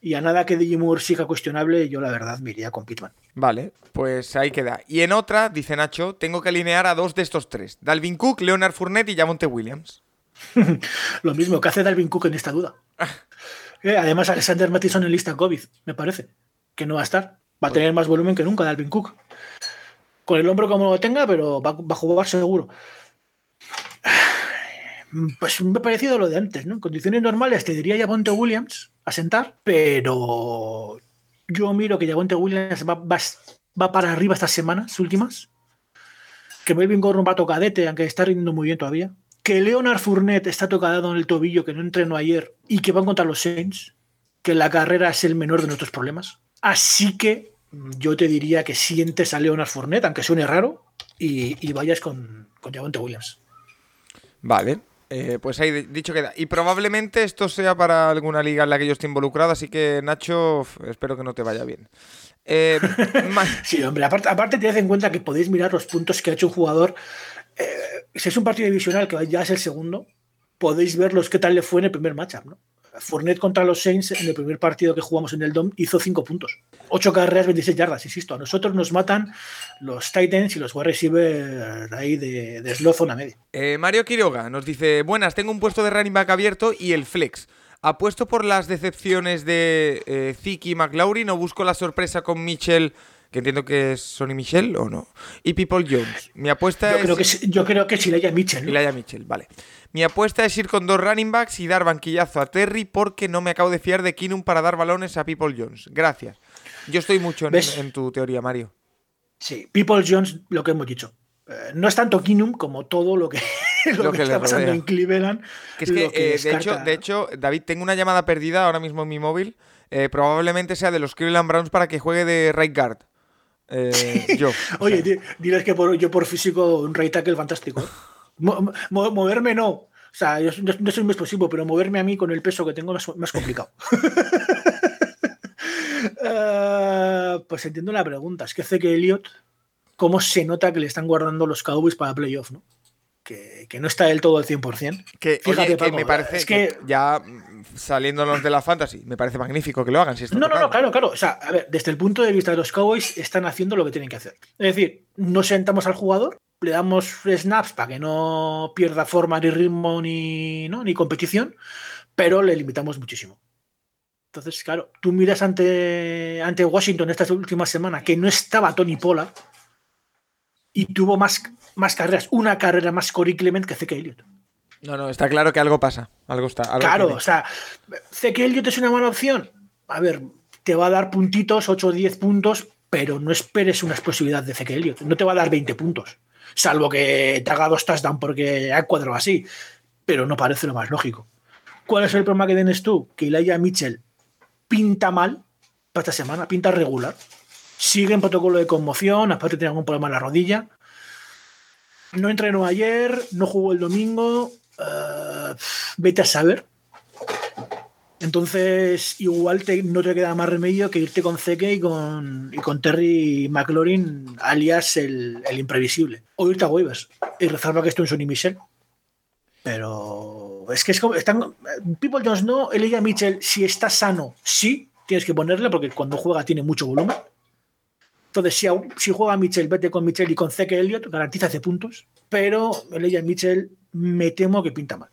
y a nada que Moore siga cuestionable, yo la verdad me iría con Pittman. Vale, pues ahí queda. Y en otra, dice Nacho, tengo que alinear a dos de estos tres. Dalvin Cook, Leonard Fournette y Jamonte Williams. Lo mismo, que hace Dalvin Cook en esta duda? Eh, además, Alexander Mattison en lista COVID, me parece, que no va a estar. Va a tener más volumen que nunca Dalvin Cook. Con el hombro como lo tenga, pero va, va a jugar seguro. Pues me ha parecido lo de antes, ¿no? En condiciones normales te diría Javonte Williams a sentar, pero yo miro que Javonte Williams va, va, va, para arriba estas semanas últimas. Que Melvin Gordon va tocadete, aunque está rindiendo muy bien todavía. Que Leonard Fournette está tocado en el tobillo, que no entrenó ayer y que va a encontrar los Saints. Que la carrera es el menor de nuestros problemas. Así que yo te diría que sientes a Leonard Fournette, aunque suene raro, y, y vayas con, con Javonte Williams. Vale, eh, pues ahí dicho queda. Y probablemente esto sea para alguna liga en la que yo esté involucrado, así que Nacho, espero que no te vaya bien. Eh, sí, hombre, aparte, aparte tened en cuenta que podéis mirar los puntos que ha hecho un jugador. Eh, si es un partido divisional que ya es el segundo, podéis ver los qué tal le fue en el primer matchup, ¿no? Fournette contra los Saints en el primer partido que jugamos en el Dom hizo 5 puntos. 8 carreras, 26 yardas, insisto. A nosotros nos matan los Titans y los wide receivers ahí de, de slow zona media. Eh, Mario Quiroga nos dice: Buenas, tengo un puesto de running back abierto y el flex. Apuesto por las decepciones de eh, Ziki y McLaurin o busco la sorpresa con Mitchell que entiendo que es Sonny Michel o no. Y People Jones. Mi apuesta yo es. Creo que, yo creo que es Ilaya Mitchell. ¿no? Ilaya Mitchell, vale. Mi apuesta es ir con dos running backs y dar banquillazo a Terry porque no me acabo de fiar de Kinum para dar balones a People Jones. Gracias. Yo estoy mucho en, en tu teoría, Mario. Sí, People Jones, lo que hemos dicho. Eh, no es tanto Kinum como todo lo que, lo Lo que, que está pasando rodea. en Cleveland. Que es que, lo que eh, de, hecho, descarta- de hecho, David, tengo una llamada perdida ahora mismo en mi móvil. Eh, probablemente sea de los Cleveland Browns para que juegue de right guard. Eh, yo. Oye, sea, di- diles que por- yo por físico un right tackle fantástico. ¿eh? Mo- mo- moverme no. O sea, yo, yo- yo soy muy explosivo, pero moverme a mí con el peso que tengo es más, más complicado. Eh, pues entiendo la pregunta. Es que que Elliot, ¿cómo se nota que le están guardando los Cowboys para playoff? ¿no? Que, que no está del todo al 100%. que, Fíjate, oye, que Paco, me parece es que, ya mm, saliéndonos de la fantasy, me parece magnífico que lo hagan. Si No, no, no, claro, claro. O sea, a ver, desde el punto de vista de los Cowboys, están haciendo lo que tienen que hacer. Es decir, no sentamos al jugador, le damos snaps para que no pierda forma, ni ritmo, ni, ¿no? ni competición, pero le limitamos muchísimo. Entonces, claro, tú miras ante, ante Washington esta última semana que no estaba Tony Pollard y tuvo más, más carreras, una carrera más Corey Clement que Zeke Elliott. No, no, está claro que algo pasa. Algo está. algo Claro, tiene. o sea, Zeke Elliott es una mala opción. A ver, te va a dar puntitos, 8 o 10 puntos, pero no esperes una explosividad de Zeke Elliott. No te va a dar 20 puntos. Salvo que te haga dos touchdowns porque ha cuadrado así. Pero no parece lo más lógico. ¿Cuál es el problema que tienes tú? Que Elijah Mitchell pinta mal para esta semana, pinta regular. Sigue en protocolo de conmoción, aparte tiene algún problema en la rodilla. No entrenó ayer, no jugó el domingo. eh, vete a saber. Entonces, igual te- no te queda más remedio que irte con Zeke y con, y con Terry McLaurin, alias el, el imprevisible. O irte a waivers y rezar para que esté un Sonny Michel. Pero es que es como. Están, People Jones no, Elijah Mitchell, si está sano, sí, tienes que ponerle porque cuando juega tiene mucho volumen. Entonces, si, si juega Mitchell, vete con Mitchell y con Zeke Elliott, garantiza hace puntos. Pero Elijah Mitchell me temo que pinta mal.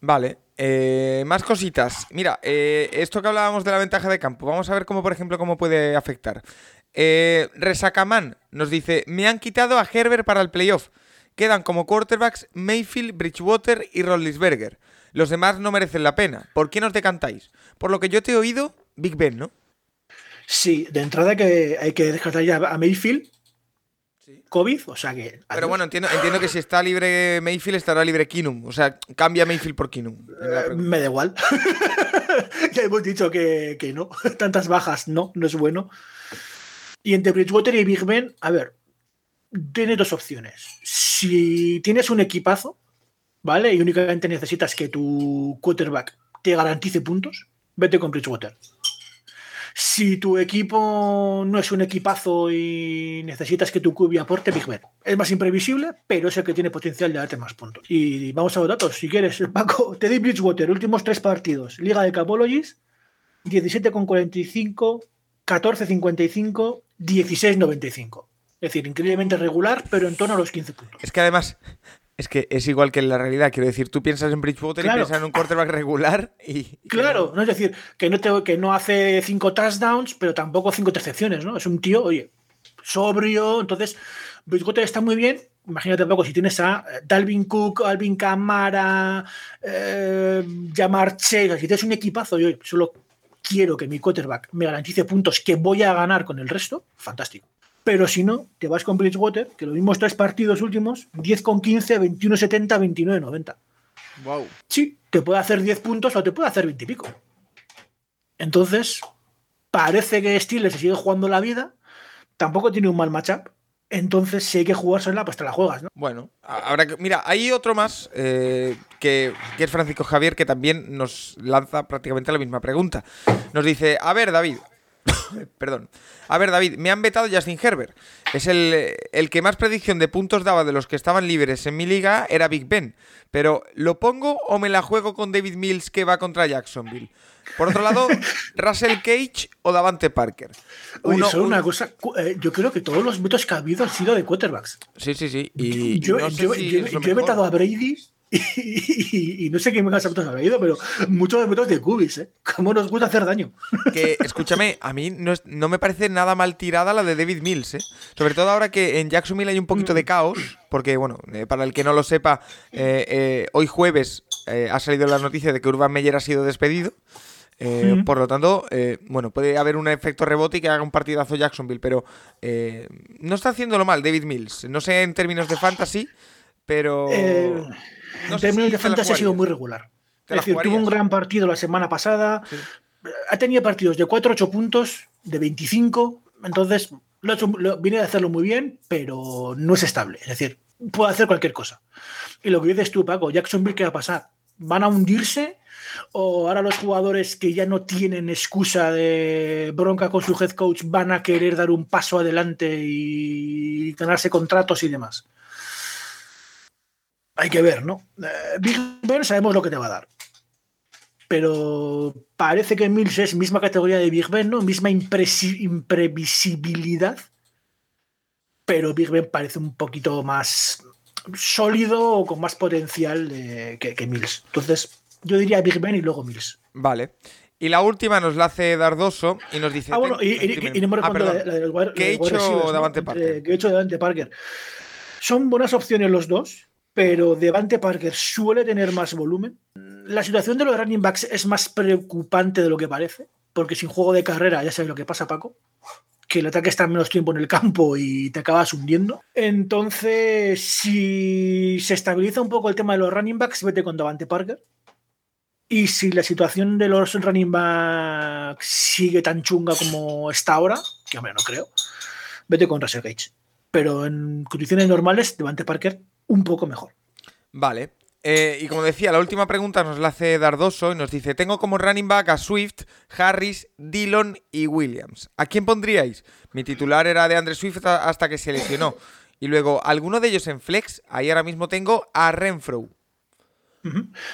Vale. eh, más cositas. Mira, eh, esto que hablábamos de la ventaja de campo, vamos a ver cómo, por ejemplo, cómo puede afectar. Eh, Resacaman nos dice: Me han quitado a Herbert para el playoff. Quedan como quarterbacks Mayfield, Bridgewater y Rollinsberger. Los demás no merecen la pena. ¿Por qué nos decantáis? Por lo que yo te he oído, Big Ben, ¿no? Sí, de entrada que hay que descartar ya a Mayfield. COVID, o sea que. Pero bueno, entiendo, entiendo que si está libre Mayfield, estará libre Kinum. O sea, cambia Mayfield por Kinum. Eh, me da igual. ya hemos dicho que, que no. Tantas bajas, no, no es bueno. Y entre Bridgewater y Big Ben, a ver, tienes dos opciones. Si tienes un equipazo, ¿vale? Y únicamente necesitas que tu quarterback te garantice puntos, vete con Bridgewater. Si tu equipo no es un equipazo y necesitas que tu QB aporte, Big Ben. Es más imprevisible, pero es el que tiene potencial de darte más puntos. Y vamos a los datos, si quieres. Paco, Teddy Bridgewater, últimos tres partidos. Liga de Capologies, 17,45, 14,55, 16,95. Es decir, increíblemente regular, pero en torno a los 15 puntos. Es que además, es que es igual que en la realidad. Quiero decir, tú piensas en Bridgewater y Claro. piensas en un quarterback regular y. y Claro, no es decir, que no, te- que no hace cinco touchdowns, pero tampoco cinco intercepciones, ¿no? Es un tío, oye, sobrio. Entonces, Bridgewater está muy bien. Imagínate un poco si tienes a eh, Dalvin Cook, Alvin Kamara, eh, Jamar Chase, si tienes un equipazo y oye, solo quiero que mi quarterback me garantice puntos que voy a ganar con el resto, fantástico. Pero si no, te vas con Bridgewater, que los mismos tres partidos últimos, 10 con 15, 21 70, 29 90. Wow. Sí, te puede hacer 10 puntos o te puede hacer 20 y pico. Entonces, parece que Steelers se sigue jugando la vida. Tampoco tiene un mal matchup. Entonces, si hay que jugársela, pues te la juegas, ¿no? Bueno, a- habrá que. Mira, hay otro más eh, que, que es Francisco Javier que también nos lanza prácticamente la misma pregunta. Nos dice: A ver, David. Perdón. A ver, David, me han vetado Justin Herbert. Es el, el que más predicción de puntos daba de los que estaban libres en mi liga, era Big Ben. Pero, ¿lo pongo o me la juego con David Mills que va contra Jacksonville? Por otro lado, Russell Cage o Davante Parker. Oye, Uno- solo un- una cosa. eh, yo creo que todos los vetos que ha habido han sido de quarterbacks. Sí, sí, sí. Y, yo, no sé yo- si yo- es lo yo he vetado a Brady y, y- y no sé qué me vetos ha ido, pero muchos vetos de cubis, ¿eh? Cómo nos gusta hacer daño. Que, escúchame, a mí no, es- no me parece nada mal tirada la de David Mills, ¿eh? Sobre todo ahora que en Jacksonville hay un poquito de caos, porque, bueno, eh, para el que no lo sepa, eh, eh, hoy jueves ha salido la noticia de que Urban Meyer ha sido despedido. Eh, Ujú. Por lo tanto, eh, bueno, puede haber un efecto rebote y que haga un partidazo Jacksonville, pero eh, no está haciéndolo mal David Mills. No sé en términos de fantasy, pero... No en términos si de fantasy ha sido muy regular. ¿Te Es decir, tuvo un gran partido la semana pasada. Ha tenido partidos de 4-8 puntos, de 25. Entonces, lo ha hecho- lo- viene a hacerlo muy bien, pero no es estable. Es decir, puede hacer cualquier cosa. Y lo que dices tú, Paco, Jacksonville, ¿qué va a pasar? ¿Van a hundirse? ¿O ahora los jugadores que ya no tienen excusa de bronca con su head coach van a querer dar un paso adelante y ganarse contratos y demás? Hay que ver, ¿no? Eh, Big Ben sabemos lo que te va a dar. Pero parece que Mills es misma categoría de Big Ben, ¿no? Misma imprevisibilidad. Pero Big Ben parece un poquito más sólido o con más potencial eh, que, que Mills. Entonces, yo diría Big Ben y luego Mills. Vale. Y la última nos la hace Dardoso y nos dice... Ah, bueno, y, y- Dime. y no me Ah, la, la del ¿Qué he hecho. Davante Entre- Parker? ¿Qué he hecho Davante Parker? Son buenas opciones los dos, pero Devante Parker suele tener más volumen. La situación de los running backs es más preocupante de lo que parece, porque sin juego de carrera, ya sabes lo que pasa, Paco, que el ataque está menos tiempo en el campo y te acabas hundiendo. Entonces, si se estabiliza un poco el tema de los running backs, vete con Davante Parker. Y si la situación de los running backs sigue tan chunga como está ahora, que hombre, no creo, vete con Russell Gage. Pero en condiciones normales, Devante Parker un poco mejor. Vale. Eh, y como decía, la última pregunta nos la hace Dardoso y nos dice: Tengo como running back a Swift, Harris, Dillon y Williams. ¿A quién pondríais? Mi titular era de Andre Swift hasta que se lesionó. Y luego, alguno de ellos en flex. Ahí ahora mismo tengo a Renfro.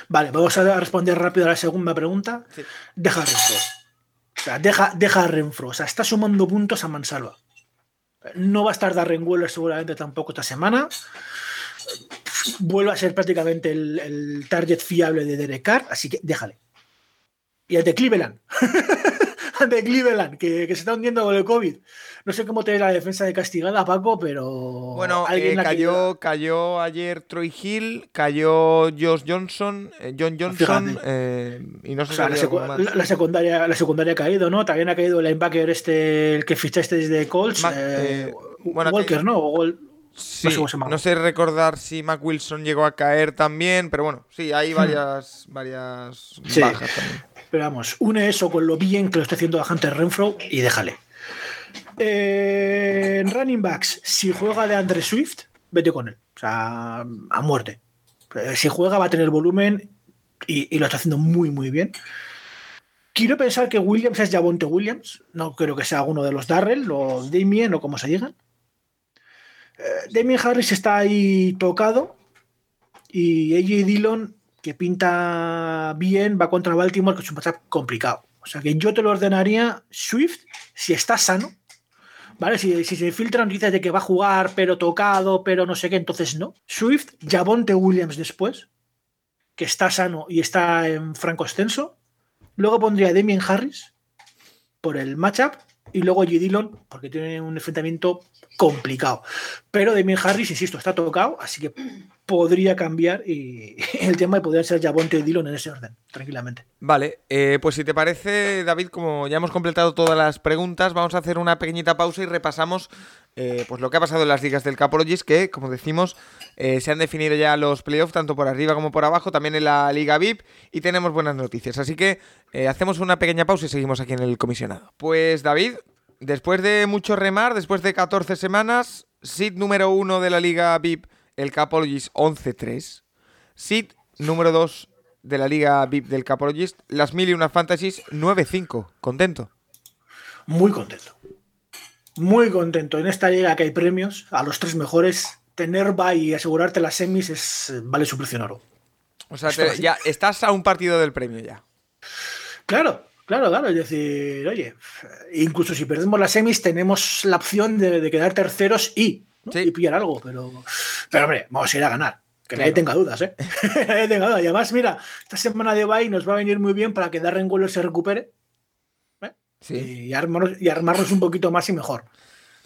Vale, vamos a responder rápido a la segunda pregunta. Sí. Deja a Renfro. O sea, deja, deja a Renfro. O sea, está sumando puntos a mansalva. No va a estar Darren Waller seguramente tampoco esta semana. Vuelve a ser prácticamente el, el target fiable de Derek Carr, así que déjale. Y ante Cleveland. ante Cleveland, que, que se está hundiendo con el COVID. No sé cómo te la defensa de castigada, Paco, pero. Bueno, eh, la que- cayó, cayó ayer Troy Hill, cayó Josh Johnson, eh, John Johnson, Fíjate. eh, y no sé O sea, la, había secu- alguno más. la- la secundaria, la secundaria ha caído, ¿no? También ha caído el linebacker este, el que fichaste desde Colts. Ma- eh, bueno, Walker, ¿no? O Sí, sé no sé recordar si Mac Wilson llegó a caer también, pero bueno, sí, hay varias, varias Hmm. Sí. bajas también. Pero vamos, une eso con lo bien que lo está haciendo a Hunter Renfro y déjale. Eh, en running backs, si juega de Andre Swift, vete con él. O sea, a muerte. Eh, Si juega va a tener volumen y, y lo está haciendo muy, muy bien. quiero pensar que Williams es Javonte Williams. No creo que sea alguno de los Darrell, los Damien o como se digan. Eh, Damien Harris está ahí tocado. Y AJ Dillon, que pinta bien, va contra Baltimore, que es un matchup complicado. O sea que yo te lo ordenaría Swift si está sano. ¿Vale? Si, se filtran noticias de que va a jugar, pero tocado, pero no sé qué, entonces no. Swift, Javonte Williams después, que está sano y está en franco extenso. Luego pondría a Damien Harris por el matchup y luego G. Dillon porque tiene un enfrentamiento complicado. Pero Damien Harris, insisto, está tocado, así que podría cambiar y el tema de poder ser Javonte y Dillon en ese orden, tranquilamente. Vale, eh, pues si te parece, David, como ya hemos completado todas las preguntas, vamos a hacer una pequeñita pausa y repasamos eh, pues lo que ha pasado en las ligas del Capologis, que, como decimos, eh, se han definido ya los playoffs, tanto por arriba como por abajo, también en la Liga VIP, y tenemos buenas noticias. Así que hacemos una pequeña pausa y seguimos aquí en el comisionado. Pues, David, después de mucho remar, después de 14 semanas, seed número uno de la Liga VIP el Capologist 11-3. Sid número 2 de la liga VIP del Capologist, las mil y una fantasies 9-5. ¿Contento? Muy contento. Muy contento. En esta liga que hay premios, a los tres mejores, tener bye y asegurarte las semis es, vale su precio en oro. O sea, ya estás a un partido del premio ya. Claro, Claro, claro, es decir, oye, incluso si perdemos las semis tenemos la opción de quedar terceros y y pillar algo, pero, pero hombre, vamos a ir a ganar. Que nadie tenga dudas, ¿eh? nadie tenga dudas. Y además, mira, esta semana de bye nos va a venir muy bien para que Darren Waller se recupere ¿eh? y, armarnos, y armarnos un poquito más y mejor.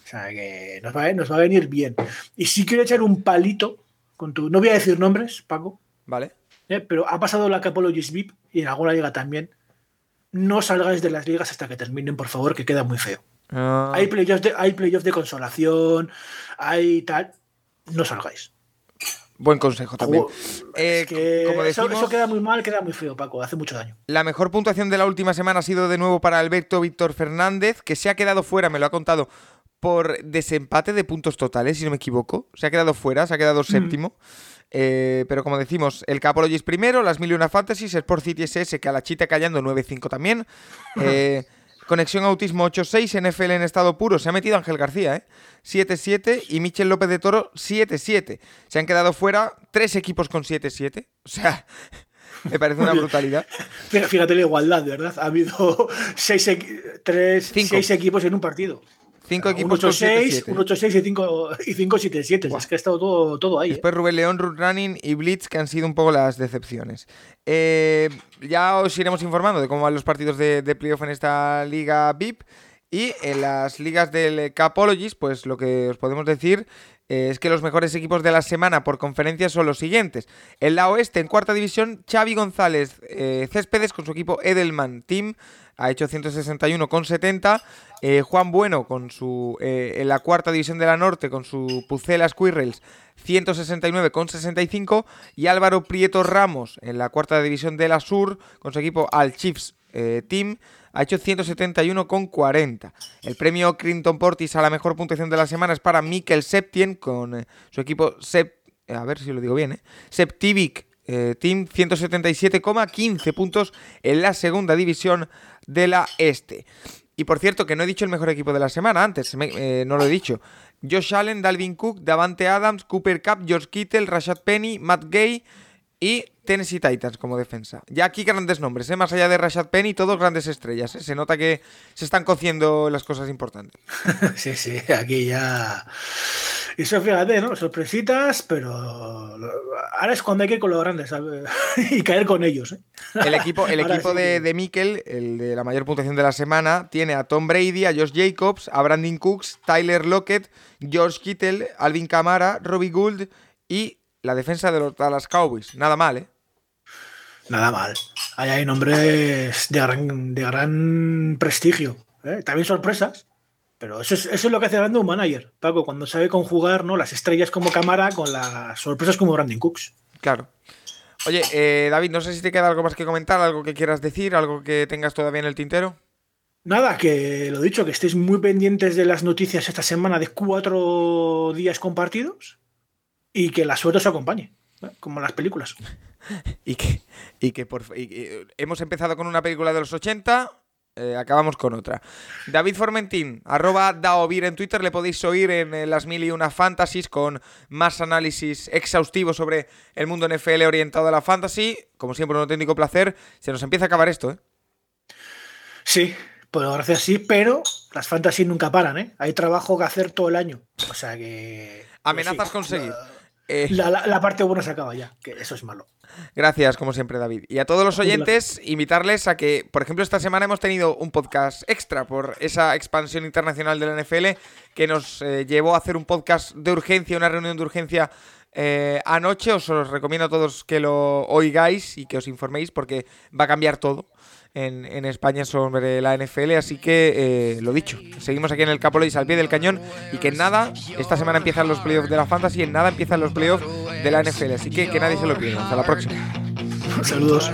O sea, que nos va, nos va a venir bien. Y sí quiero echar un palito con tu. No voy a decir nombres, Paco. Vale. ¿eh? Pero ha pasado la Capologist VIP y en alguna liga también. No salgáis de las ligas hasta que terminen, por favor, que queda muy feo. Ah. Hay playoffs de, hay de consolación, hay tal. No salgáis. Buen consejo también. Eh, eso, queda muy mal, queda muy feo, Paco. Hace mucho daño. La mejor puntuación de la última semana ha sido de nuevo para Alberto Víctor Fernández, que se ha quedado fuera, me lo ha contado, por desempate de puntos totales, si no me equivoco. Se ha quedado fuera, se ha quedado séptimo. Eh, pero como decimos, el Capologis primero, las Mil y una Fantasies, Sport City SS, que a la chita callando 9-5 también. Eh, Conexión Autismo 8-6, NFL en estado puro. Se ha metido Ángel García, ¿eh? 7-7 y Michel López de Toro 7-7. Se han quedado fuera tres equipos con 7-7. O sea, me parece una brutalidad. Fíjate la igualdad, verdad. Ha habido seis, tres, seis equipos en un partido. Cinco equipos 8-6, 8-6 y 5-7-7. Es que ha estado todo, todo ahí. ¿eh? Después Rubén León, Root Running y Blitz, que han sido un poco las decepciones. Eh, ya os iremos informando de cómo van los partidos de, de playoff en esta liga VIP. Y en las ligas del Capologist, pues lo que os podemos decir es que los mejores equipos de la semana por conferencia son los siguientes. En la oeste, en cuarta división, Xavi González eh, Céspedes con su equipo Edelman Team ha hecho 161,70. Eh, Juan Bueno con su eh, en la cuarta división de la norte con su Pucela Squirrels 169,65 y Álvaro Prieto Ramos en la cuarta división de la sur con su equipo Al Chiefs Team ha hecho 171,40. El premio Clinton Portis a la mejor puntuación de la semana es para Mikel Septien con eh, su equipo Sep, a ver si lo digo bien, ¿eh? Septivic eh, Team 177,15 puntos en la segunda división de la Este. Y por cierto, que no he dicho el mejor equipo de la semana antes, eh, no lo he dicho. Josh Allen, Dalvin Cook, Davante Adams, Cooper Cup, George Kittle, Rashad Penny, Matt Gay y Tennessee Titans como defensa. Ya aquí grandes nombres, ¿eh? más allá de Rashad Penny, todos grandes estrellas. ¿eh? Se nota que se están cociendo las cosas importantes. sí, sí, aquí ya. Y eso fíjate, ¿no? Sorpresitas, pero ahora es cuando hay que ir con los grandes y caer con ellos. ¿eh? El equipo, el equipo de, de Mikkel, el de la mayor puntuación de la semana, tiene a Tom Brady, a Josh Jacobs, a Brandon Cooks, Tyler Lockett, George Kittle, Alvin Kamara, Robbie Gould y la defensa de los Dallas Cowboys. Nada mal, ¿eh? Nada mal. Ahí hay nombres de gran, de gran prestigio. ¿eh? También sorpresas. Pero eso es, eso es lo que hace grande un manager, Paco, cuando sabe conjugar ¿no? las estrellas como cámara con las sorpresas como Brandon Cooks. Claro. Oye, eh, David, no sé si te queda algo más que comentar, algo que quieras decir, algo que tengas todavía en el tintero. Nada, que lo dicho, que estéis muy pendientes de las noticias esta semana de cuatro días compartidos y que la suerte os acompañe, ¿eh? como en las películas. y que, y que por, y hemos empezado con una película de los 80, eh, acabamos con otra. David Formentín, arroba Daovir en Twitter, le podéis oír en eh, las mil y una fantasies con más análisis exhaustivo sobre el mundo NFL orientado a la fantasy. Como siempre, un auténtico placer. Se nos empieza a acabar esto, ¿eh? Sí, por gracias sí, pero las fantasies nunca paran, ¿eh? Hay trabajo que hacer todo el año. O sea que. Amenazas pues sí, con seguir. La, Eh, la- la- la parte buena se acaba ya, que eso es malo. Gracias, como siempre, David. Y a todos los oyentes, invitarles a que, por ejemplo, esta semana hemos tenido un podcast extra por esa expansión internacional de la NFL que nos eh, llevó a hacer un podcast de urgencia, una reunión de urgencia eh, anoche. Os, os recomiendo a todos que lo oigáis y que os informéis porque va a cambiar todo en, España sobre la NFL. Así que eh, lo dicho, seguimos aquí en el Capolois al pie del cañón y que en nada, esta semana empiezan los playoffs de la Fantasy, en nada empiezan los playoffs de la NFL. Así que que nadie se lo pierda. Hasta la próxima. Saludos.